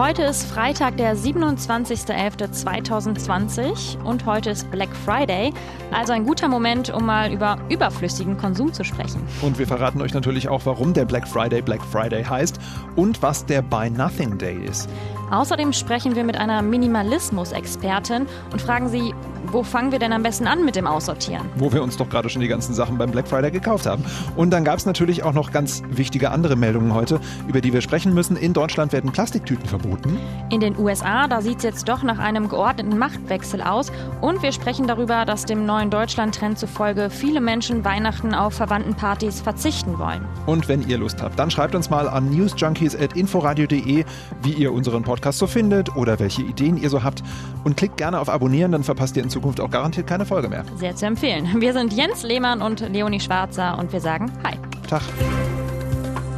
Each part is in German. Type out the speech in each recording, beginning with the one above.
Heute ist Freitag, der 27.11.2020 und heute ist Black Friday, also ein guter Moment, um mal über überflüssigen Konsum zu sprechen. Und wir verraten euch natürlich auch, warum der Black Friday Black Friday heißt und was der Buy Nothing Day ist. Außerdem sprechen wir mit einer Minimalismus-Expertin und fragen sie, wo fangen wir denn am besten an mit dem Aussortieren? Wo wir uns doch gerade schon die ganzen Sachen beim Black Friday gekauft haben. Und dann gab es natürlich auch noch ganz wichtige andere Meldungen heute, über die wir sprechen müssen. In Deutschland werden Plastiktüten verboten. In den USA, da sieht es jetzt doch nach einem geordneten Machtwechsel aus. Und wir sprechen darüber, dass dem neuen Deutschland-Trend zufolge viele Menschen Weihnachten auf Verwandtenpartys verzichten wollen. Und wenn ihr Lust habt, dann schreibt uns mal an newsjunkies.inforadio.de, wie ihr unseren Podcast so findet oder welche Ideen ihr so habt. Und klickt gerne auf Abonnieren, dann verpasst ihr in Zukunft auch garantiert keine Folge mehr. Sehr zu empfehlen. Wir sind Jens Lehmann und Leonie Schwarzer und wir sagen Hi. Tag.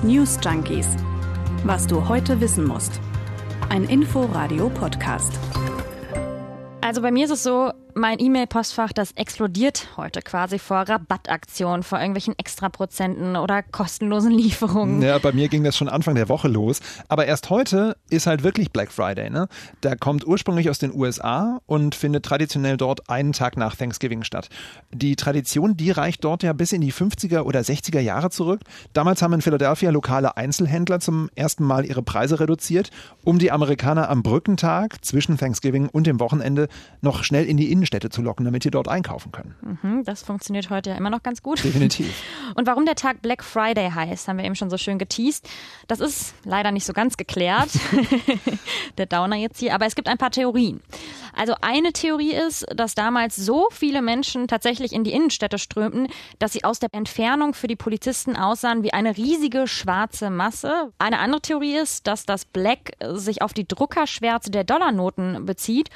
News Junkies. Was du heute wissen musst. Ein Info-Radio-Podcast. Also bei mir ist es so, mein E-Mail-Postfach, das explodiert heute quasi vor Rabattaktionen, vor irgendwelchen Extraprozenten oder kostenlosen Lieferungen. Ja, bei mir ging das schon Anfang der Woche los. Aber erst heute ist halt wirklich Black Friday. Ne? Der kommt ursprünglich aus den USA und findet traditionell dort einen Tag nach Thanksgiving statt. Die Tradition, die reicht dort ja bis in die 50er oder 60er Jahre zurück. Damals haben in Philadelphia lokale Einzelhändler zum ersten Mal ihre Preise reduziert, um die Amerikaner am Brückentag zwischen Thanksgiving und dem Wochenende noch schnell in die Innenstadt Innenstädte zu locken, damit die dort einkaufen können. Mhm, das funktioniert heute ja immer noch ganz gut. Definitiv. Und warum der Tag Black Friday heißt, haben wir eben schon so schön geteased. Das ist leider nicht so ganz geklärt. der Downer jetzt hier. Aber es gibt ein paar Theorien. Also eine Theorie ist, dass damals so viele Menschen tatsächlich in die Innenstädte strömten, dass sie aus der Entfernung für die Polizisten aussahen wie eine riesige schwarze Masse. Eine andere Theorie ist, dass das Black sich auf die Druckerschwärze der Dollarnoten bezieht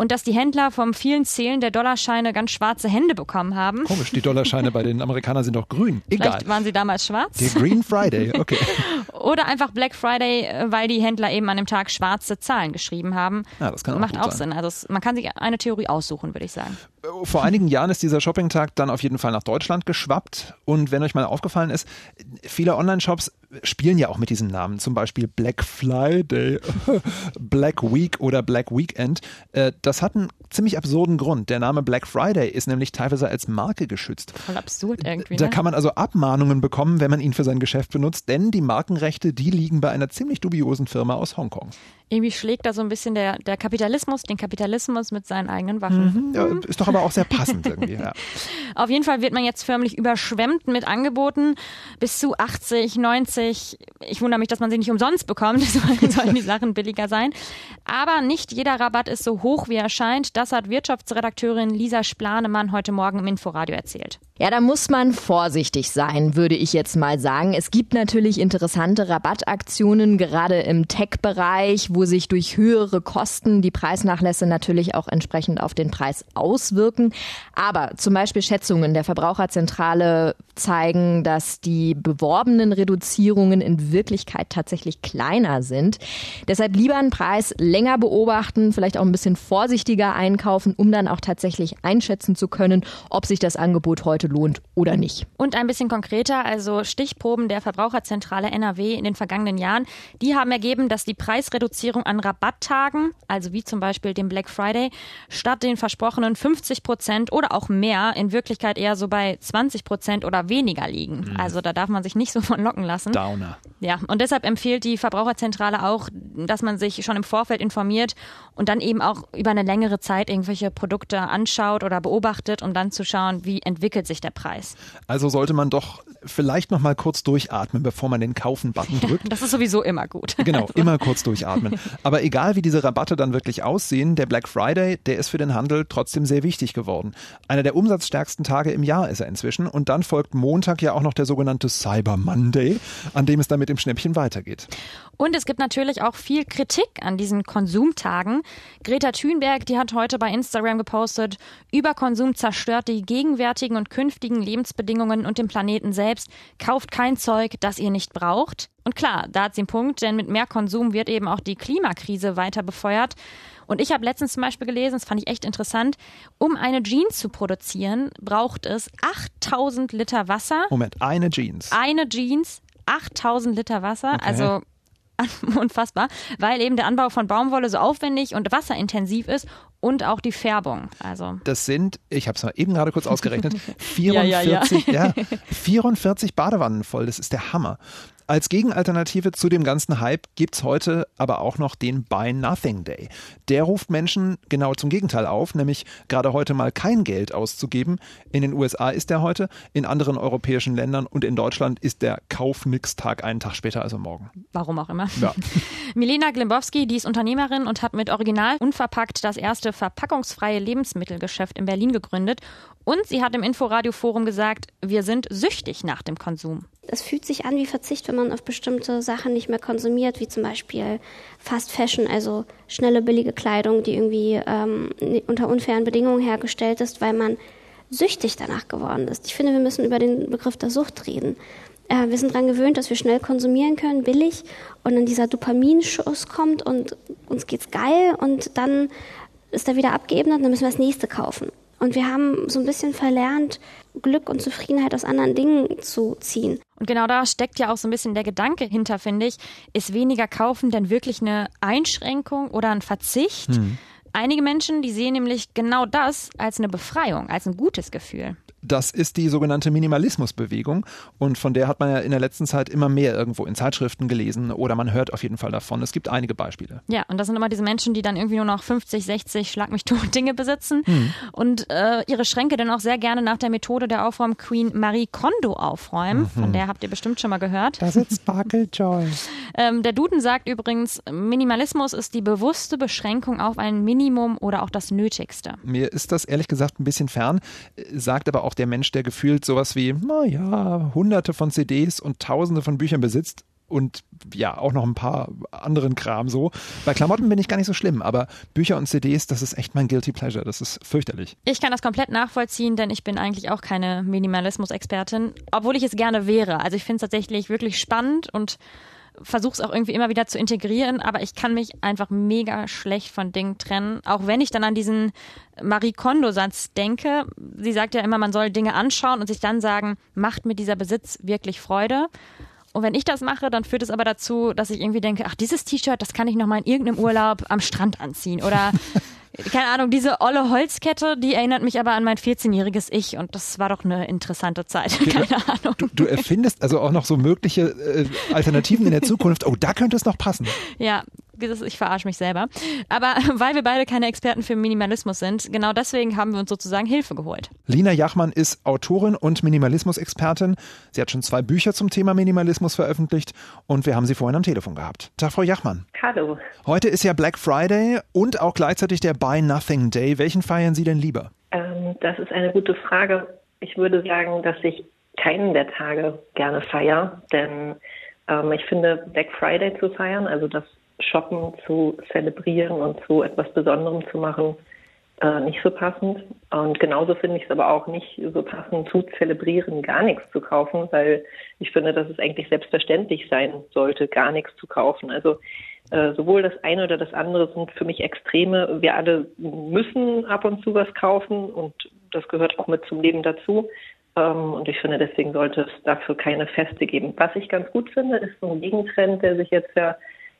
und dass die Händler vom vielen Zählen der Dollarscheine ganz schwarze Hände bekommen haben. Komisch, die Dollarscheine bei den Amerikanern sind doch grün. Egal. Vielleicht waren sie damals schwarz. Der Green Friday, okay. Oder einfach Black Friday, weil die Händler eben an dem Tag schwarze Zahlen geschrieben haben. Ja, das kann auch Macht auch sein. Sinn. Also es, man kann sich eine Theorie aussuchen, würde ich sagen. Vor einigen Jahren ist dieser Shoppingtag dann auf jeden Fall nach Deutschland geschwappt. Und wenn euch mal aufgefallen ist, viele Online-Shops spielen ja auch mit diesem Namen. Zum Beispiel Black Friday, Black Week oder Black Weekend. Äh, das hat einen ziemlich absurden Grund. Der Name Black Friday ist nämlich teilweise als Marke geschützt. Voll absurd irgendwie. Da ne? kann man also Abmahnungen bekommen, wenn man ihn für sein Geschäft benutzt, denn die Markenrechte, die liegen bei einer ziemlich dubiosen Firma aus Hongkong. Irgendwie schlägt da so ein bisschen der, der Kapitalismus, den Kapitalismus mit seinen eigenen Waffen. Ja, ist doch aber auch sehr passend irgendwie. Ja. Auf jeden Fall wird man jetzt förmlich überschwemmt mit Angeboten bis zu 80, 90. Ich wundere mich, dass man sie nicht umsonst bekommt. Sollen die Sachen billiger sein. Aber nicht jeder Rabatt ist so hoch, wie er scheint. Das hat Wirtschaftsredakteurin Lisa Splanemann heute Morgen im Inforadio erzählt. Ja, da muss man vorsichtig sein, würde ich jetzt mal sagen. Es gibt natürlich interessante Rabattaktionen, gerade im Tech-Bereich, wo sich durch höhere Kosten die Preisnachlässe natürlich auch entsprechend auf den Preis auswirken. Aber zum Beispiel Schätzungen der Verbraucherzentrale zeigen, dass die beworbenen Reduzierungen in Wirklichkeit tatsächlich kleiner sind. Deshalb lieber einen Preis länger beobachten, vielleicht auch ein bisschen vorsichtiger einkaufen, um dann auch tatsächlich einschätzen zu können, ob sich das Angebot heute lohnt oder nicht. Und ein bisschen konkreter, also Stichproben der Verbraucherzentrale NRW in den vergangenen Jahren, die haben ergeben, dass die Preisreduzierung an Rabatttagen, also wie zum Beispiel dem Black Friday, statt den versprochenen 50 Prozent oder auch mehr in Wirklichkeit eher so bei 20 Prozent oder weniger liegen. Also da darf man sich nicht so von locken lassen. Downer. Ja, und deshalb empfiehlt die Verbraucherzentrale auch, dass man sich schon im Vorfeld informiert und dann eben auch über eine längere Zeit irgendwelche Produkte anschaut oder beobachtet, um dann zu schauen, wie entwickelt sich der Preis. Also sollte man doch vielleicht noch mal kurz durchatmen, bevor man den Kaufen-Button drückt. Das ist sowieso immer gut. Genau, Also, immer kurz durchatmen. Aber egal wie diese Rabatte dann wirklich aussehen, der Black Friday, der ist für den Handel trotzdem sehr wichtig geworden. Einer der umsatzstärksten Tage im Jahr ist er inzwischen. Und dann folgt Montag ja auch noch der sogenannte Cyber Monday, an dem es dann mit dem Schnäppchen weitergeht. Und es gibt natürlich auch viel Kritik an diesen Konsumtagen. Greta Thunberg, die hat heute bei Instagram gepostet, Überkonsum zerstört die gegenwärtigen und künftigen Lebensbedingungen und den Planeten selbst. Kauft kein Zeug, das ihr nicht braucht. Und klar, da hat sie einen Punkt, denn mit mehr Konsum wird eben auch die Klimakrise weiter befeuert. Und ich habe letztens zum Beispiel gelesen, das fand ich echt interessant, um eine Jeans zu produzieren, braucht es 8000 Liter Wasser. Moment, eine Jeans. Eine Jeans, 8000 Liter Wasser. Okay. Also unfassbar, weil eben der Anbau von Baumwolle so aufwendig und wasserintensiv ist und auch die Färbung. Also das sind, ich habe es mal eben gerade kurz ausgerechnet, 44, ja, ja, ja. 44 Badewannen voll. Das ist der Hammer. Als Gegenalternative zu dem ganzen Hype gibt es heute aber auch noch den Buy Nothing Day. Der ruft Menschen genau zum Gegenteil auf, nämlich gerade heute mal kein Geld auszugeben. In den USA ist der heute, in anderen europäischen Ländern und in Deutschland ist der Kauf-Nix-Tag einen Tag später, also morgen. Warum auch immer. Ja. Milena Glimbowski, die ist Unternehmerin und hat mit Original unverpackt das erste verpackungsfreie Lebensmittelgeschäft in Berlin gegründet. Und sie hat im Inforadio-Forum gesagt, wir sind süchtig nach dem Konsum es fühlt sich an wie Verzicht, wenn man auf bestimmte Sachen nicht mehr konsumiert, wie zum Beispiel Fast Fashion, also schnelle, billige Kleidung, die irgendwie ähm, unter unfairen Bedingungen hergestellt ist, weil man süchtig danach geworden ist. Ich finde, wir müssen über den Begriff der Sucht reden. Äh, wir sind daran gewöhnt, dass wir schnell konsumieren können, billig, und dann dieser Dopaminschuss kommt und uns geht's geil und dann ist er wieder abgeebnet und dann müssen wir das nächste kaufen. Und wir haben so ein bisschen verlernt, Glück und Zufriedenheit aus anderen Dingen zu ziehen. Und genau da steckt ja auch so ein bisschen der Gedanke hinter, finde ich. Ist weniger kaufen denn wirklich eine Einschränkung oder ein Verzicht? Hm. Einige Menschen, die sehen nämlich genau das als eine Befreiung, als ein gutes Gefühl. Das ist die sogenannte Minimalismusbewegung und von der hat man ja in der letzten Zeit immer mehr irgendwo in Zeitschriften gelesen oder man hört auf jeden Fall davon. Es gibt einige Beispiele. Ja, und das sind immer diese Menschen, die dann irgendwie nur noch 50, 60 Schlag mich tot Dinge besitzen hm. und äh, ihre Schränke dann auch sehr gerne nach der Methode der Aufräum-Queen Marie Kondo aufräumen. Mhm. Von der habt ihr bestimmt schon mal gehört. Das ist Sparkle Joy. ähm, der Duden sagt übrigens, Minimalismus ist die bewusste Beschränkung auf ein Minimum oder auch das Nötigste. Mir ist das ehrlich gesagt ein bisschen fern, sagt aber auch auch der Mensch, der gefühlt sowas wie, naja, hunderte von CDs und tausende von Büchern besitzt und ja, auch noch ein paar anderen Kram so. Bei Klamotten bin ich gar nicht so schlimm, aber Bücher und CDs, das ist echt mein Guilty Pleasure. Das ist fürchterlich. Ich kann das komplett nachvollziehen, denn ich bin eigentlich auch keine Minimalismus-Expertin, obwohl ich es gerne wäre. Also ich finde es tatsächlich wirklich spannend und versuche es auch irgendwie immer wieder zu integrieren, aber ich kann mich einfach mega schlecht von Dingen trennen. Auch wenn ich dann an diesen Marie Kondo-Satz denke. Sie sagt ja immer, man soll Dinge anschauen und sich dann sagen, macht mir dieser Besitz wirklich Freude? Und wenn ich das mache, dann führt es aber dazu, dass ich irgendwie denke, ach, dieses T-Shirt, das kann ich noch mal in irgendeinem Urlaub am Strand anziehen. Oder keine Ahnung, diese olle Holzkette, die erinnert mich aber an mein 14-jähriges Ich und das war doch eine interessante Zeit. Keine Ahnung. Du, du erfindest also auch noch so mögliche äh, Alternativen in der Zukunft. Oh, da könnte es noch passen. Ja, ich verarsche mich selber. Aber weil wir beide keine Experten für Minimalismus sind, genau deswegen haben wir uns sozusagen Hilfe geholt. Lina Jachmann ist Autorin und Minimalismus-Expertin. Sie hat schon zwei Bücher zum Thema Minimalismus veröffentlicht und wir haben sie vorhin am Telefon gehabt. Tag, Frau Jachmann. Hallo. Heute ist ja Black Friday und auch gleichzeitig der Buy Nothing Day. Welchen feiern Sie denn lieber? Ähm, das ist eine gute Frage. Ich würde sagen, dass ich keinen der Tage gerne feiere, denn ähm, ich finde, Black Friday zu feiern, also das Shoppen zu zelebrieren und zu etwas Besonderem zu machen, äh, nicht so passend. Und genauso finde ich es aber auch nicht so passend zu zelebrieren, gar nichts zu kaufen, weil ich finde, dass es eigentlich selbstverständlich sein sollte, gar nichts zu kaufen. Also äh, sowohl das eine oder das andere sind für mich Extreme. Wir alle müssen ab und zu was kaufen und das gehört auch mit zum Leben dazu. Ähm, und ich finde, deswegen sollte es dafür keine Feste geben. Was ich ganz gut finde, ist so ein Gegentrend, der sich jetzt ja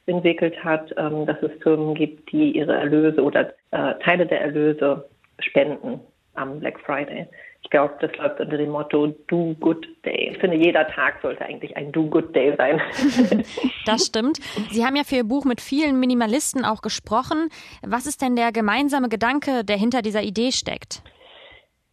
entwickelt hat, ähm, dass es Firmen gibt, die ihre Erlöse oder äh, Teile der Erlöse spenden am Black Friday. Ich glaube, das läuft unter dem Motto Do Good Day. Ich finde, jeder Tag sollte eigentlich ein Do Good Day sein. Das stimmt. Sie haben ja für Ihr Buch mit vielen Minimalisten auch gesprochen. Was ist denn der gemeinsame Gedanke, der hinter dieser Idee steckt?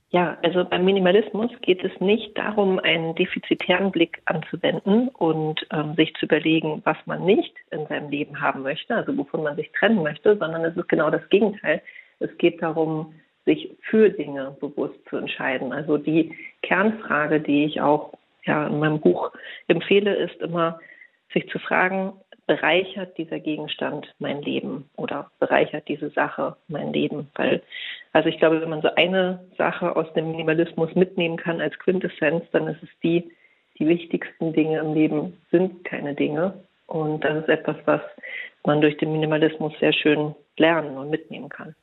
Ja, also beim Minimalismus geht es nicht darum, einen defizitären Blick anzuwenden und ähm, sich zu überlegen, was man nicht in seinem Leben haben möchte, also wovon man sich trennen möchte, sondern es ist genau das Gegenteil. Es geht darum, sich für Dinge bewusst zu entscheiden. Also die Kernfrage, die ich auch ja, in meinem Buch empfehle, ist immer, sich zu fragen, bereichert dieser Gegenstand mein Leben oder bereichert diese Sache mein Leben? Weil, also ich glaube, wenn man so eine Sache aus dem Minimalismus mitnehmen kann als Quintessenz, dann ist es die, die wichtigsten Dinge im Leben sind keine Dinge. Und das ist etwas, was man durch den Minimalismus sehr schön lernen und mitnehmen kann.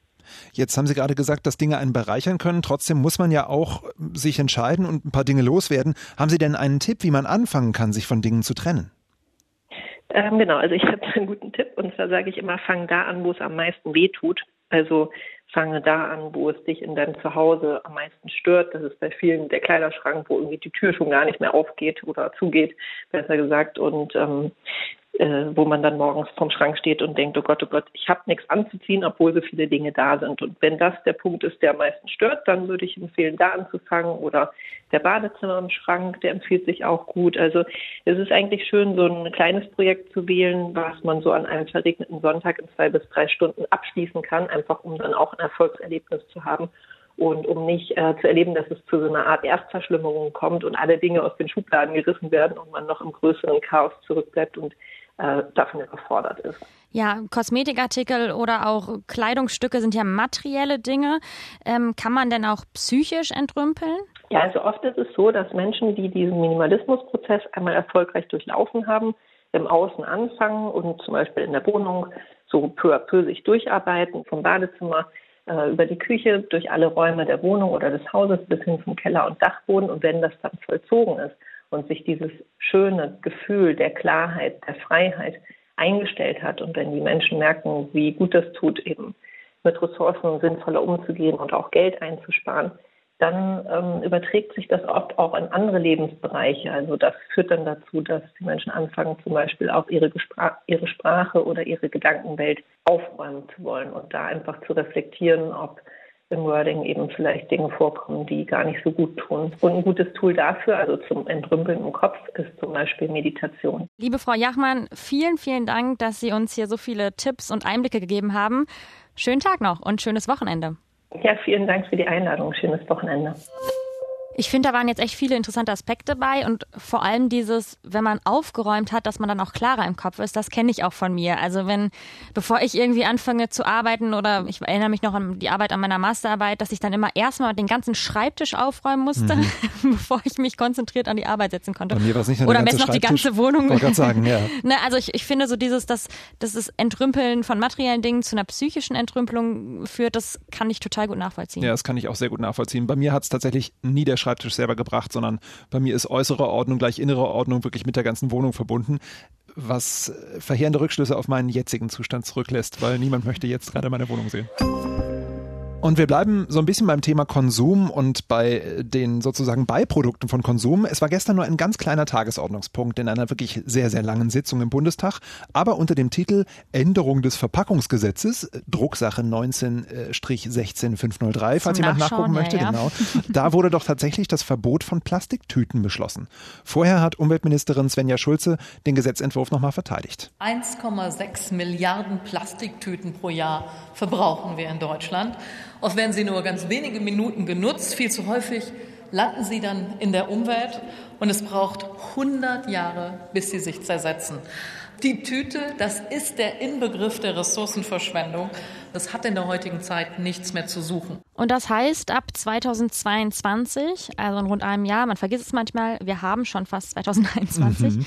Jetzt haben Sie gerade gesagt, dass Dinge einen bereichern können. Trotzdem muss man ja auch sich entscheiden und ein paar Dinge loswerden. Haben Sie denn einen Tipp, wie man anfangen kann, sich von Dingen zu trennen? Ähm, genau, also ich habe einen guten Tipp und zwar sage ich immer, fang da an, wo es am meisten weh tut. Also fange da an, wo es dich in deinem Zuhause am meisten stört. Das ist bei vielen der Kleiderschrank, wo irgendwie die Tür schon gar nicht mehr aufgeht oder zugeht, besser gesagt. Und ähm, äh, wo man dann morgens vorm Schrank steht und denkt, oh Gott, oh Gott, ich habe nichts anzuziehen, obwohl so viele Dinge da sind. Und wenn das der Punkt ist, der am meisten stört, dann würde ich empfehlen, da anzufangen. Oder der Badezimmer im Schrank, der empfiehlt sich auch gut. Also es ist eigentlich schön, so ein kleines Projekt zu wählen, was man so an einem verregneten Sonntag in zwei bis drei Stunden abschließen kann, einfach um dann auch ein Erfolgserlebnis zu haben und um nicht äh, zu erleben, dass es zu so einer Art Erstverschlimmerung kommt und alle Dinge aus den Schubladen gerissen werden und man noch im größeren Chaos zurückbleibt und äh, davon überfordert ist. Ja, Kosmetikartikel oder auch Kleidungsstücke sind ja materielle Dinge. Ähm, kann man denn auch psychisch entrümpeln? Ja, also oft ist es so, dass Menschen, die diesen Minimalismusprozess einmal erfolgreich durchlaufen haben, im Außen anfangen und zum Beispiel in der Wohnung so peu à peu sich durcharbeiten, vom Badezimmer äh, über die Küche, durch alle Räume der Wohnung oder des Hauses bis hin zum Keller und Dachboden. Und wenn das dann vollzogen ist und sich dieses schöne Gefühl der Klarheit, der Freiheit eingestellt hat und wenn die Menschen merken, wie gut das tut, eben mit Ressourcen sinnvoller umzugehen und auch Geld einzusparen, dann ähm, überträgt sich das oft auch in andere Lebensbereiche. Also das führt dann dazu, dass die Menschen anfangen, zum Beispiel auch ihre, Gespra ihre Sprache oder ihre Gedankenwelt aufräumen zu wollen und da einfach zu reflektieren, ob im Wording eben vielleicht Dinge vorkommen, die gar nicht so gut tun. Und ein gutes Tool dafür, also zum Entrümpeln im Kopf, ist zum Beispiel Meditation. Liebe Frau Jachmann, vielen, vielen Dank, dass Sie uns hier so viele Tipps und Einblicke gegeben haben. Schönen Tag noch und schönes Wochenende. Ja, vielen Dank für die Einladung. Schönes Wochenende. Ich finde, da waren jetzt echt viele interessante Aspekte bei und vor allem dieses, wenn man aufgeräumt hat, dass man dann auch klarer im Kopf ist, das kenne ich auch von mir. Also wenn, bevor ich irgendwie anfange zu arbeiten oder ich erinnere mich noch an die Arbeit an meiner Masterarbeit, dass ich dann immer erstmal den ganzen Schreibtisch aufräumen musste, mhm. bevor ich mich konzentriert an die Arbeit setzen konnte. Bei mir war es nicht nur oder am besten noch die ganze Wohnung. Ich sagen, ja. ne, also ich, ich finde so dieses, dass, dass das Entrümpeln von materiellen Dingen zu einer psychischen Entrümpelung führt, das kann ich total gut nachvollziehen. Ja, das kann ich auch sehr gut nachvollziehen. Bei mir hat es tatsächlich nie der Schreibtisch selber gebracht, sondern bei mir ist äußere Ordnung gleich innere Ordnung wirklich mit der ganzen Wohnung verbunden, was verheerende Rückschlüsse auf meinen jetzigen Zustand zurücklässt, weil niemand möchte jetzt gerade meine Wohnung sehen. Und wir bleiben so ein bisschen beim Thema Konsum und bei den sozusagen Beiprodukten von Konsum. Es war gestern nur ein ganz kleiner Tagesordnungspunkt in einer wirklich sehr, sehr langen Sitzung im Bundestag, aber unter dem Titel Änderung des Verpackungsgesetzes, Drucksache 19-16503, falls jemand nachgucken möchte, ja, ja. genau. Da wurde doch tatsächlich das Verbot von Plastiktüten beschlossen. Vorher hat Umweltministerin Svenja Schulze den Gesetzentwurf nochmal verteidigt. 1,6 Milliarden Plastiktüten pro Jahr verbrauchen wir in Deutschland. Oft werden sie nur ganz wenige Minuten genutzt, viel zu häufig landen sie dann in der Umwelt und es braucht 100 Jahre, bis sie sich zersetzen. Die Tüte, das ist der Inbegriff der Ressourcenverschwendung. Das hat in der heutigen Zeit nichts mehr zu suchen. Und das heißt, ab 2022, also in rund einem Jahr, man vergisst es manchmal, wir haben schon fast 2021, mhm.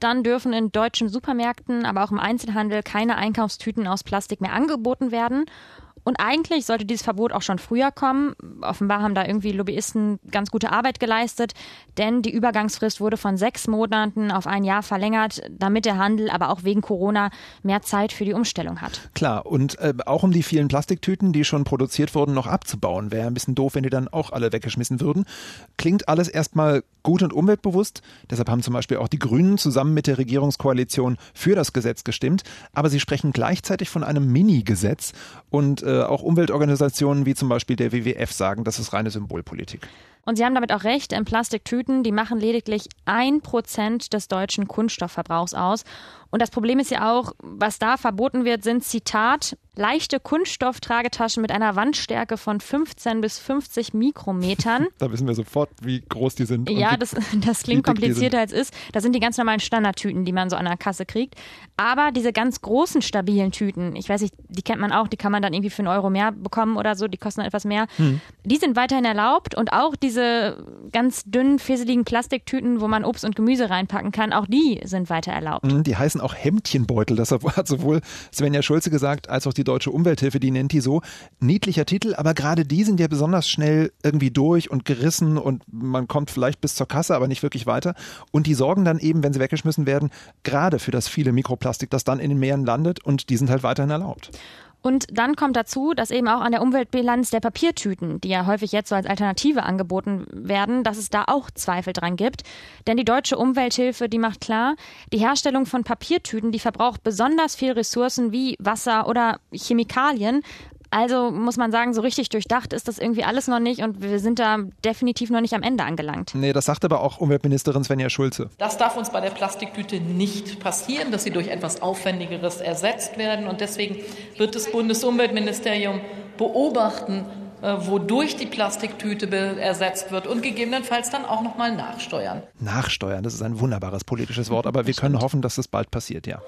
dann dürfen in deutschen Supermärkten, aber auch im Einzelhandel keine Einkaufstüten aus Plastik mehr angeboten werden. Und eigentlich sollte dieses Verbot auch schon früher kommen. Offenbar haben da irgendwie Lobbyisten ganz gute Arbeit geleistet, denn die Übergangsfrist wurde von sechs Monaten auf ein Jahr verlängert, damit der Handel aber auch wegen Corona mehr Zeit für die Umstellung hat. Klar, und äh, auch um die vielen Plastiktüten, die schon produziert wurden, noch abzubauen. Wäre ein bisschen doof, wenn die dann auch alle weggeschmissen würden. Klingt alles erstmal gut und umweltbewusst. Deshalb haben zum Beispiel auch die Grünen zusammen mit der Regierungskoalition für das Gesetz gestimmt. Aber sie sprechen gleichzeitig von einem Mini-Gesetz und äh, auch Umweltorganisationen wie zum Beispiel der WWF sagen, das ist reine Symbolpolitik. Und Sie haben damit auch recht, in Plastiktüten, die machen lediglich ein Prozent des deutschen Kunststoffverbrauchs aus. Und das Problem ist ja auch, was da verboten wird, sind Zitat, leichte Kunststofftragetaschen mit einer Wandstärke von 15 bis 50 Mikrometern. da wissen wir sofort, wie groß die sind. Ja, das, das klingt komplizierter als ist. Das sind die ganz normalen Standardtüten, die man so an der Kasse kriegt. Aber diese ganz großen, stabilen Tüten, ich weiß nicht, die kennt man auch, die kann man dann irgendwie für einen Euro mehr bekommen oder so, die kosten dann etwas mehr. Hm. Die sind weiterhin erlaubt und auch die diese ganz dünnen, fisseligen Plastiktüten, wo man Obst und Gemüse reinpacken kann, auch die sind weiter erlaubt. Mhm, die heißen auch Hemdchenbeutel. Das hat sowohl Svenja Schulze gesagt, als auch die Deutsche Umwelthilfe, die nennt die so. Niedlicher Titel, aber gerade die sind ja besonders schnell irgendwie durch und gerissen und man kommt vielleicht bis zur Kasse, aber nicht wirklich weiter. Und die sorgen dann eben, wenn sie weggeschmissen werden, gerade für das viele Mikroplastik, das dann in den Meeren landet und die sind halt weiterhin erlaubt. Und dann kommt dazu, dass eben auch an der Umweltbilanz der Papiertüten, die ja häufig jetzt so als Alternative angeboten werden, dass es da auch Zweifel dran gibt. Denn die deutsche Umwelthilfe, die macht klar, die Herstellung von Papiertüten, die verbraucht besonders viel Ressourcen wie Wasser oder Chemikalien. Also muss man sagen, so richtig durchdacht ist das irgendwie alles noch nicht und wir sind da definitiv noch nicht am Ende angelangt. Nee, das sagt aber auch Umweltministerin Svenja Schulze. Das darf uns bei der Plastiktüte nicht passieren, dass sie durch etwas Aufwendigeres ersetzt werden. Und deswegen wird das Bundesumweltministerium beobachten, äh, wodurch die Plastiktüte ersetzt wird und gegebenenfalls dann auch nochmal nachsteuern. Nachsteuern, das ist ein wunderbares politisches Wort, aber wir können hoffen, dass das bald passiert, ja.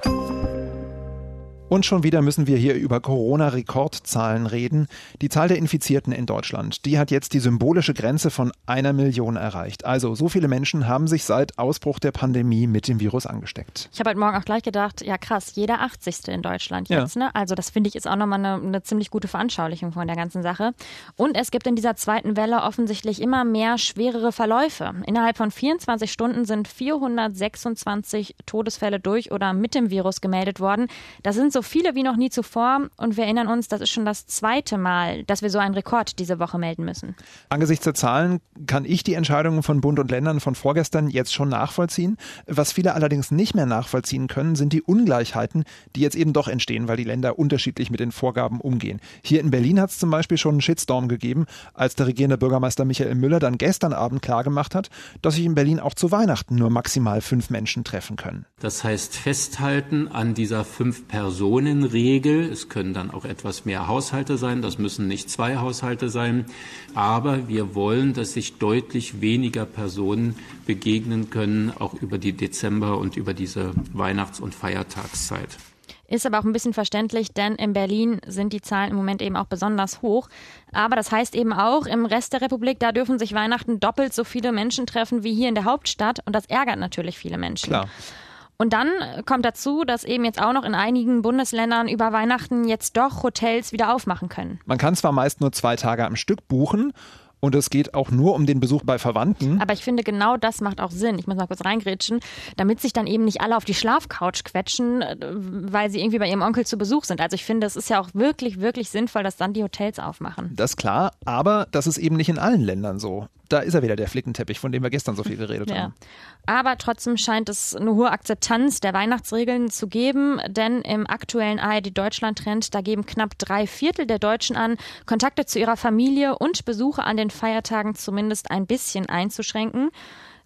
Und schon wieder müssen wir hier über Corona-Rekordzahlen reden. Die Zahl der Infizierten in Deutschland, die hat jetzt die symbolische Grenze von einer Million erreicht. Also so viele Menschen haben sich seit Ausbruch der Pandemie mit dem Virus angesteckt. Ich habe heute Morgen auch gleich gedacht, ja krass, jeder 80. in Deutschland jetzt. Ja. Ne? Also das finde ich ist auch nochmal eine, eine ziemlich gute Veranschaulichung von der ganzen Sache. Und es gibt in dieser zweiten Welle offensichtlich immer mehr schwerere Verläufe. Innerhalb von 24 Stunden sind 426 Todesfälle durch oder mit dem Virus gemeldet worden. Das sind so so viele wie noch nie zuvor und wir erinnern uns, das ist schon das zweite Mal, dass wir so einen Rekord diese Woche melden müssen. Angesichts der Zahlen kann ich die Entscheidungen von Bund und Ländern von vorgestern jetzt schon nachvollziehen. Was viele allerdings nicht mehr nachvollziehen können, sind die Ungleichheiten, die jetzt eben doch entstehen, weil die Länder unterschiedlich mit den Vorgaben umgehen. Hier in Berlin hat es zum Beispiel schon einen Shitstorm gegeben, als der regierende Bürgermeister Michael Müller dann gestern Abend klargemacht hat, dass sich in Berlin auch zu Weihnachten nur maximal fünf Menschen treffen können. Das heißt, festhalten an dieser fünf Personen Personenregel. Es können dann auch etwas mehr Haushalte sein, das müssen nicht zwei Haushalte sein. Aber wir wollen, dass sich deutlich weniger Personen begegnen können, auch über die Dezember- und über diese Weihnachts- und Feiertagszeit. Ist aber auch ein bisschen verständlich, denn in Berlin sind die Zahlen im Moment eben auch besonders hoch. Aber das heißt eben auch, im Rest der Republik, da dürfen sich Weihnachten doppelt so viele Menschen treffen wie hier in der Hauptstadt. Und das ärgert natürlich viele Menschen. Klar. Und dann kommt dazu, dass eben jetzt auch noch in einigen Bundesländern über Weihnachten jetzt doch Hotels wieder aufmachen können. Man kann zwar meist nur zwei Tage am Stück buchen und es geht auch nur um den Besuch bei Verwandten. Aber ich finde, genau das macht auch Sinn. Ich muss mal kurz reingrätschen, damit sich dann eben nicht alle auf die Schlafcouch quetschen, äh, weil sie irgendwie bei ihrem Onkel zu Besuch sind. Also ich finde, es ist ja auch wirklich, wirklich sinnvoll, dass dann die Hotels aufmachen. Das ist klar, aber das ist eben nicht in allen Ländern so da ist er wieder, der Flickenteppich, von dem wir gestern so viel geredet ja. haben. Aber trotzdem scheint es eine hohe Akzeptanz der Weihnachtsregeln zu geben, denn im aktuellen ARD Deutschland-Trend, da geben knapp drei Viertel der Deutschen an, Kontakte zu ihrer Familie und Besuche an den Feiertagen zumindest ein bisschen einzuschränken.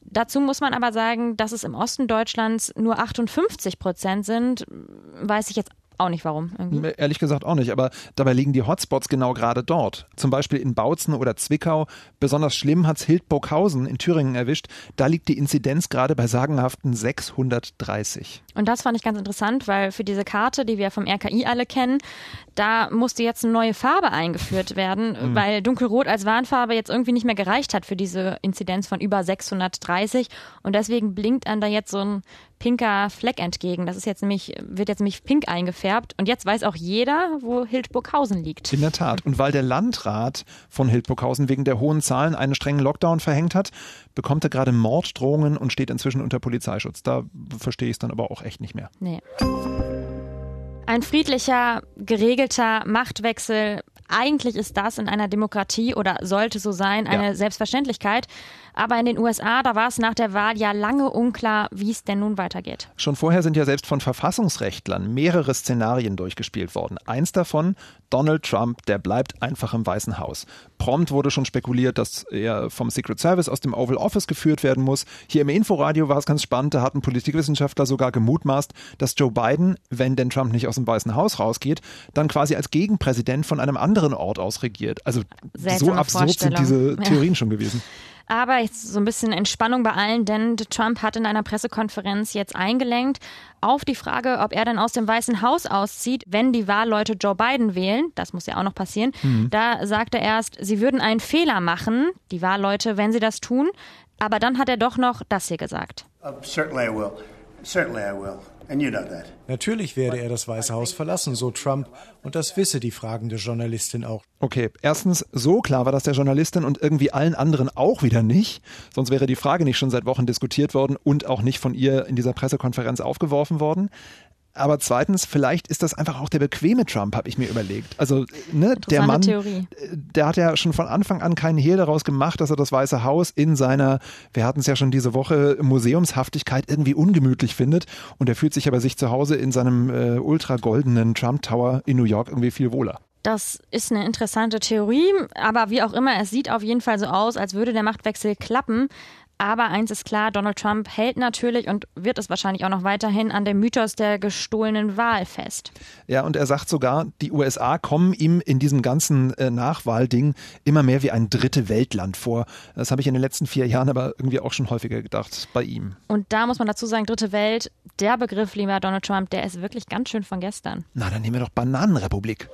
Dazu muss man aber sagen, dass es im Osten Deutschlands nur 58 Prozent sind, weiß ich jetzt auch nicht warum. Irgendwie. Ehrlich gesagt auch nicht, aber dabei liegen die Hotspots genau gerade dort. Zum Beispiel in Bautzen oder Zwickau. Besonders schlimm hat es Hildburghausen in Thüringen erwischt. Da liegt die Inzidenz gerade bei sagenhaften 630. Und das fand ich ganz interessant, weil für diese Karte, die wir vom RKI alle kennen, da musste jetzt eine neue Farbe eingeführt werden, mhm. weil dunkelrot als Warnfarbe jetzt irgendwie nicht mehr gereicht hat für diese Inzidenz von über 630. Und deswegen blinkt an da jetzt so ein pinker Fleck entgegen. Das ist jetzt nämlich, wird jetzt nämlich pink eingefärbt. Und jetzt weiß auch jeder, wo Hildburghausen liegt. In der Tat. Und weil der Landrat von Hildburghausen wegen der hohen Zahlen einen strengen Lockdown verhängt hat, bekommt er gerade Morddrohungen und steht inzwischen unter Polizeischutz. Da verstehe ich es dann aber auch echt nicht mehr. Nee. Ein friedlicher, geregelter Machtwechsel eigentlich ist das in einer Demokratie oder sollte so sein eine ja. Selbstverständlichkeit. Aber in den USA, da war es nach der Wahl ja lange unklar, wie es denn nun weitergeht. Schon vorher sind ja selbst von Verfassungsrechtlern mehrere Szenarien durchgespielt worden. Eins davon, Donald Trump, der bleibt einfach im Weißen Haus. Prompt wurde schon spekuliert, dass er vom Secret Service aus dem Oval Office geführt werden muss. Hier im Inforadio war es ganz spannend, da hatten Politikwissenschaftler sogar gemutmaßt, dass Joe Biden, wenn denn Trump nicht aus dem Weißen Haus rausgeht, dann quasi als Gegenpräsident von einem anderen Ort aus regiert. Also Seltsame so absurd sind diese Theorien ja. schon gewesen. Aber jetzt so ein bisschen Entspannung bei allen, denn Trump hat in einer Pressekonferenz jetzt eingelenkt auf die Frage, ob er dann aus dem Weißen Haus auszieht, wenn die Wahlleute Joe Biden wählen. Das muss ja auch noch passieren. Mhm. Da sagte er erst, sie würden einen Fehler machen, die Wahlleute, wenn sie das tun. Aber dann hat er doch noch das hier gesagt. Uh, certainly I will. Certainly I will. Natürlich werde er das Weiße Haus verlassen, so Trump, und das wisse die fragende Journalistin auch. Okay, erstens, so klar war das der Journalistin und irgendwie allen anderen auch wieder nicht. Sonst wäre die Frage nicht schon seit Wochen diskutiert worden und auch nicht von ihr in dieser Pressekonferenz aufgeworfen worden. Aber zweitens, vielleicht ist das einfach auch der bequeme Trump, habe ich mir überlegt. Also, ne, der Mann, Theorie. der hat ja schon von Anfang an keinen Hehl daraus gemacht, dass er das Weiße Haus in seiner, wir hatten es ja schon diese Woche, Museumshaftigkeit irgendwie ungemütlich findet. Und er fühlt sich aber sich zu Hause in seinem äh, ultra goldenen Trump Tower in New York irgendwie viel wohler. Das ist eine interessante Theorie, aber wie auch immer, es sieht auf jeden Fall so aus, als würde der Machtwechsel klappen. Aber eins ist klar, Donald Trump hält natürlich und wird es wahrscheinlich auch noch weiterhin an dem Mythos der gestohlenen Wahl fest. Ja, und er sagt sogar, die USA kommen ihm in diesem ganzen äh, Nachwahlding immer mehr wie ein dritte Weltland vor. Das habe ich in den letzten vier Jahren aber irgendwie auch schon häufiger gedacht bei ihm. Und da muss man dazu sagen, dritte Welt, der Begriff, lieber Donald Trump, der ist wirklich ganz schön von gestern. Na, dann nehmen wir doch Bananenrepublik.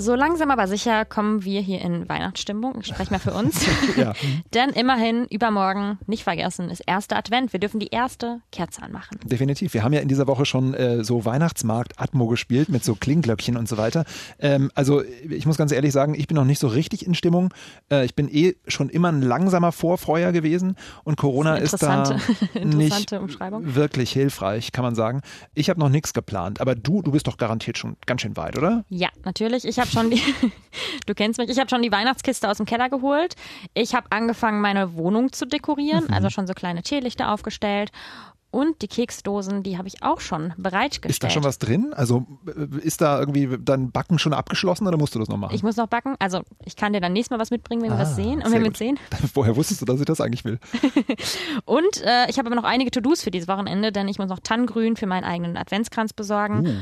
So langsam aber sicher kommen wir hier in Weihnachtsstimmung. Ich spreche mal für uns. ja. Denn immerhin übermorgen, nicht vergessen, ist erster Advent. Wir dürfen die erste Kerze anmachen. Definitiv. Wir haben ja in dieser Woche schon äh, so Weihnachtsmarkt-Atmo gespielt mit so Klingglöckchen und so weiter. Ähm, also ich muss ganz ehrlich sagen, ich bin noch nicht so richtig in Stimmung. Äh, ich bin eh schon immer ein langsamer Vorfeuer gewesen und Corona ist, ist da nicht wirklich hilfreich, kann man sagen. Ich habe noch nichts geplant, aber du, du bist doch garantiert schon ganz schön weit, oder? Ja, natürlich. Ich habe schon die, du kennst mich, ich habe schon die Weihnachtskiste aus dem Keller geholt. Ich habe angefangen, meine Wohnung zu dekorieren, mhm. also schon so kleine Teelichter aufgestellt. Und die Keksdosen, die habe ich auch schon bereitgestellt. Ist da schon was drin? Also äh, ist da irgendwie dein Backen schon abgeschlossen oder musst du das noch machen? Ich muss noch backen. Also ich kann dir dann nächstes Mal was mitbringen, wenn ah, wir das sehen und wenn wir sehen. Woher wusstest du, dass ich das eigentlich will? und äh, ich habe aber noch einige To-Dos für dieses Wochenende, denn ich muss noch Tannengrün für meinen eigenen Adventskranz besorgen. Uh.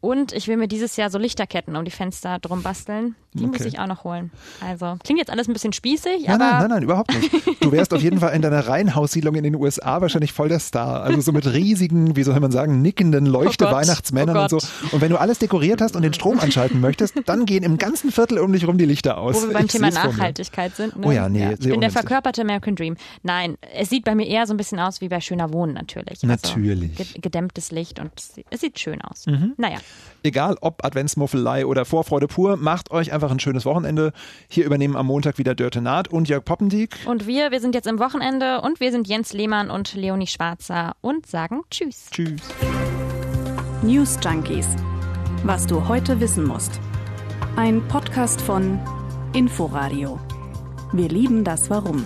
Und ich will mir dieses Jahr so Lichterketten um die Fenster drum basteln. Die okay. muss ich auch noch holen. Also klingt jetzt alles ein bisschen spießig, nein, aber. Nein, nein, nein, überhaupt nicht. Du wärst auf jeden Fall in deiner Reihenhaussiedlung in den USA wahrscheinlich voll der Star. Also so mit riesigen, wie soll man sagen, nickenden Leuchte-Weihnachtsmännern oh und so. Und wenn du alles dekoriert hast und den Strom anschalten möchtest, dann gehen im ganzen Viertel um dich rum die Lichter aus. Wo wir beim ich Thema Nachhaltigkeit sind. Ne? Oh ja, nee. Ja. Ich bin der verkörperte American Dream. Nein, es sieht bei mir eher so ein bisschen aus wie bei schöner Wohnen natürlich. Natürlich. Also, gedämmtes Licht und es sieht schön aus. Mhm. Naja. Egal ob Adventsmuffelei oder Vorfreude pur, macht euch einfach ein schönes Wochenende. Hier übernehmen am Montag wieder Dörte Naht und Jörg Poppendieck. Und wir, wir sind jetzt im Wochenende und wir sind Jens Lehmann und Leonie Schwarzer und sagen Tschüss. Tschüss. News Junkies. Was du heute wissen musst. Ein Podcast von Inforadio. Wir lieben das Warum.